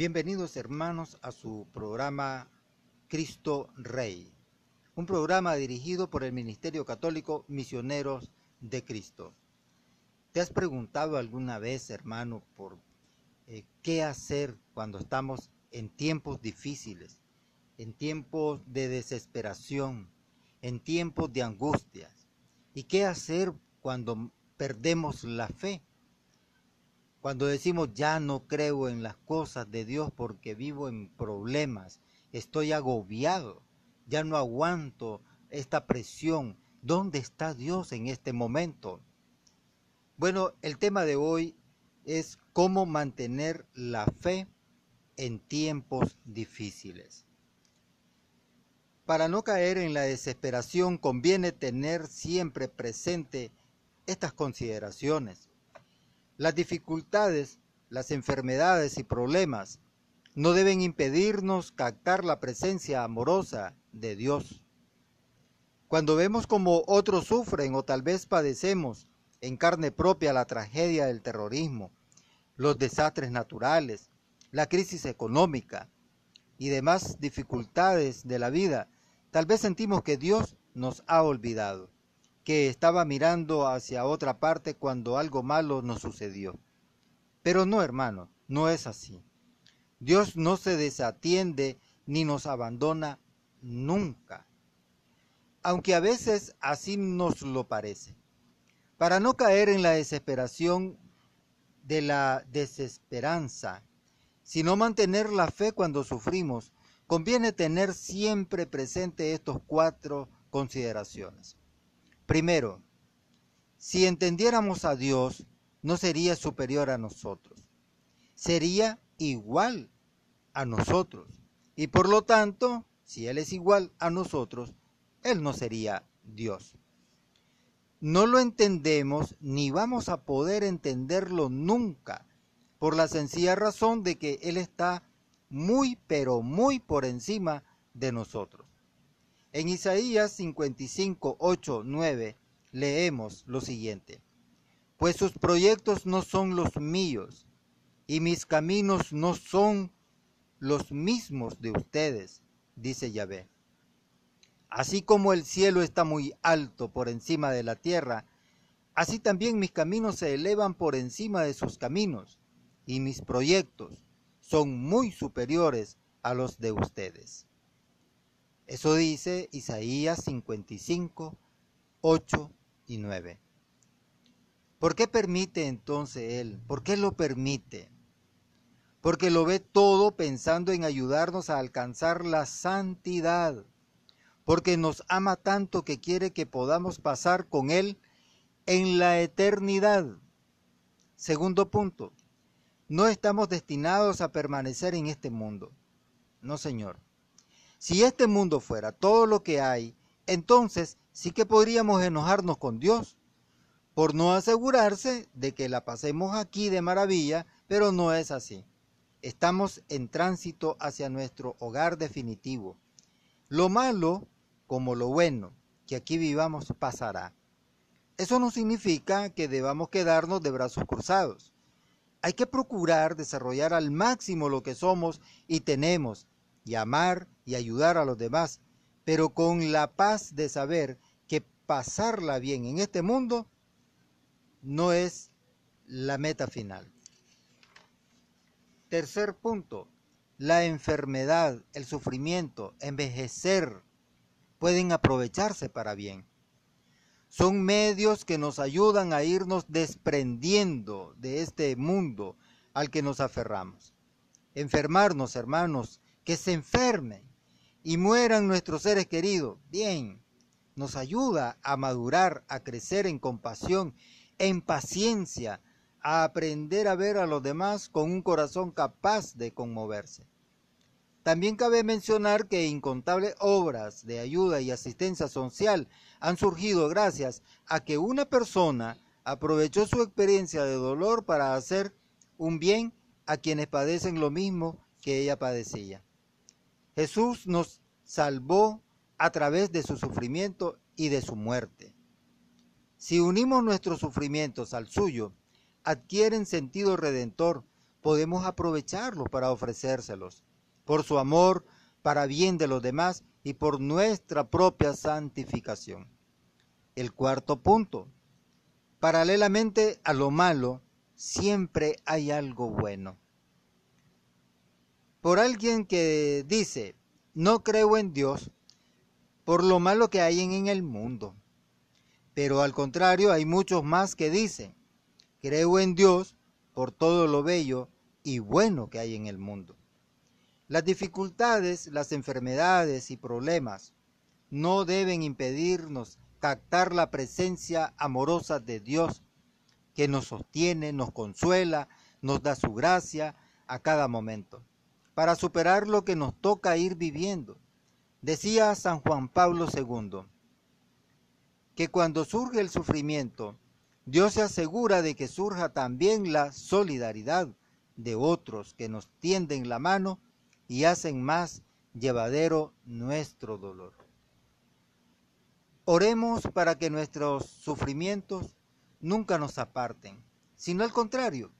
Bienvenidos hermanos a su programa Cristo Rey, un programa dirigido por el Ministerio Católico Misioneros de Cristo. ¿Te has preguntado alguna vez, hermano, por eh, qué hacer cuando estamos en tiempos difíciles, en tiempos de desesperación, en tiempos de angustias? ¿Y qué hacer cuando perdemos la fe? Cuando decimos ya no creo en las cosas de Dios porque vivo en problemas, estoy agobiado, ya no aguanto esta presión. ¿Dónde está Dios en este momento? Bueno, el tema de hoy es cómo mantener la fe en tiempos difíciles. Para no caer en la desesperación conviene tener siempre presente estas consideraciones. Las dificultades, las enfermedades y problemas no deben impedirnos captar la presencia amorosa de Dios. Cuando vemos como otros sufren o tal vez padecemos en carne propia la tragedia del terrorismo, los desastres naturales, la crisis económica y demás dificultades de la vida, tal vez sentimos que Dios nos ha olvidado que estaba mirando hacia otra parte cuando algo malo nos sucedió. Pero no, hermano, no es así. Dios no se desatiende ni nos abandona nunca, aunque a veces así nos lo parece. Para no caer en la desesperación de la desesperanza, sino mantener la fe cuando sufrimos, conviene tener siempre presente estos cuatro consideraciones. Primero, si entendiéramos a Dios, no sería superior a nosotros, sería igual a nosotros. Y por lo tanto, si Él es igual a nosotros, Él no sería Dios. No lo entendemos ni vamos a poder entenderlo nunca, por la sencilla razón de que Él está muy, pero muy por encima de nosotros. En Isaías 55, 8, 9 leemos lo siguiente. Pues sus proyectos no son los míos y mis caminos no son los mismos de ustedes, dice Yahvé. Así como el cielo está muy alto por encima de la tierra, así también mis caminos se elevan por encima de sus caminos, y mis proyectos son muy superiores a los de ustedes. Eso dice Isaías 55, 8 y 9. ¿Por qué permite entonces Él? ¿Por qué lo permite? Porque lo ve todo pensando en ayudarnos a alcanzar la santidad. Porque nos ama tanto que quiere que podamos pasar con Él en la eternidad. Segundo punto, no estamos destinados a permanecer en este mundo. No, Señor. Si este mundo fuera todo lo que hay, entonces sí que podríamos enojarnos con Dios por no asegurarse de que la pasemos aquí de maravilla, pero no es así. Estamos en tránsito hacia nuestro hogar definitivo. Lo malo, como lo bueno, que aquí vivamos pasará. Eso no significa que debamos quedarnos de brazos cruzados. Hay que procurar desarrollar al máximo lo que somos y tenemos y amar y ayudar a los demás, pero con la paz de saber que pasarla bien en este mundo no es la meta final. Tercer punto, la enfermedad, el sufrimiento, envejecer, pueden aprovecharse para bien. Son medios que nos ayudan a irnos desprendiendo de este mundo al que nos aferramos. Enfermarnos, hermanos, que se enfermen y mueran nuestros seres queridos. Bien, nos ayuda a madurar, a crecer en compasión, en paciencia, a aprender a ver a los demás con un corazón capaz de conmoverse. También cabe mencionar que incontables obras de ayuda y asistencia social han surgido gracias a que una persona aprovechó su experiencia de dolor para hacer un bien a quienes padecen lo mismo que ella padecía. Jesús nos salvó a través de su sufrimiento y de su muerte. Si unimos nuestros sufrimientos al suyo, adquieren sentido redentor, podemos aprovecharlos para ofrecérselos, por su amor, para bien de los demás y por nuestra propia santificación. El cuarto punto. Paralelamente a lo malo, siempre hay algo bueno. Por alguien que dice, no creo en Dios, por lo malo que hay en el mundo. Pero al contrario, hay muchos más que dicen, creo en Dios por todo lo bello y bueno que hay en el mundo. Las dificultades, las enfermedades y problemas no deben impedirnos captar la presencia amorosa de Dios que nos sostiene, nos consuela, nos da su gracia a cada momento, para superar lo que nos toca ir viviendo. Decía San Juan Pablo II, que cuando surge el sufrimiento, Dios se asegura de que surja también la solidaridad de otros que nos tienden la mano y hacen más llevadero nuestro dolor. Oremos para que nuestros sufrimientos nunca nos aparten, sino al contrario,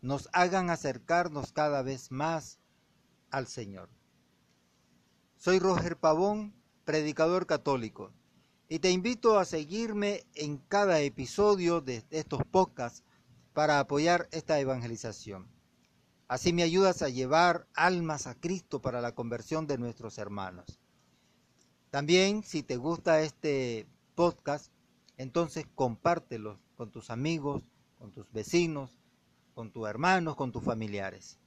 nos hagan acercarnos cada vez más al Señor. Soy Roger Pavón, predicador católico y te invito a seguirme en cada episodio de estos podcasts para apoyar esta evangelización. Así me ayudas a llevar almas a Cristo para la conversión de nuestros hermanos. También, si te gusta este podcast, entonces compártelo con tus amigos, con tus vecinos, con tus hermanos, con tus familiares.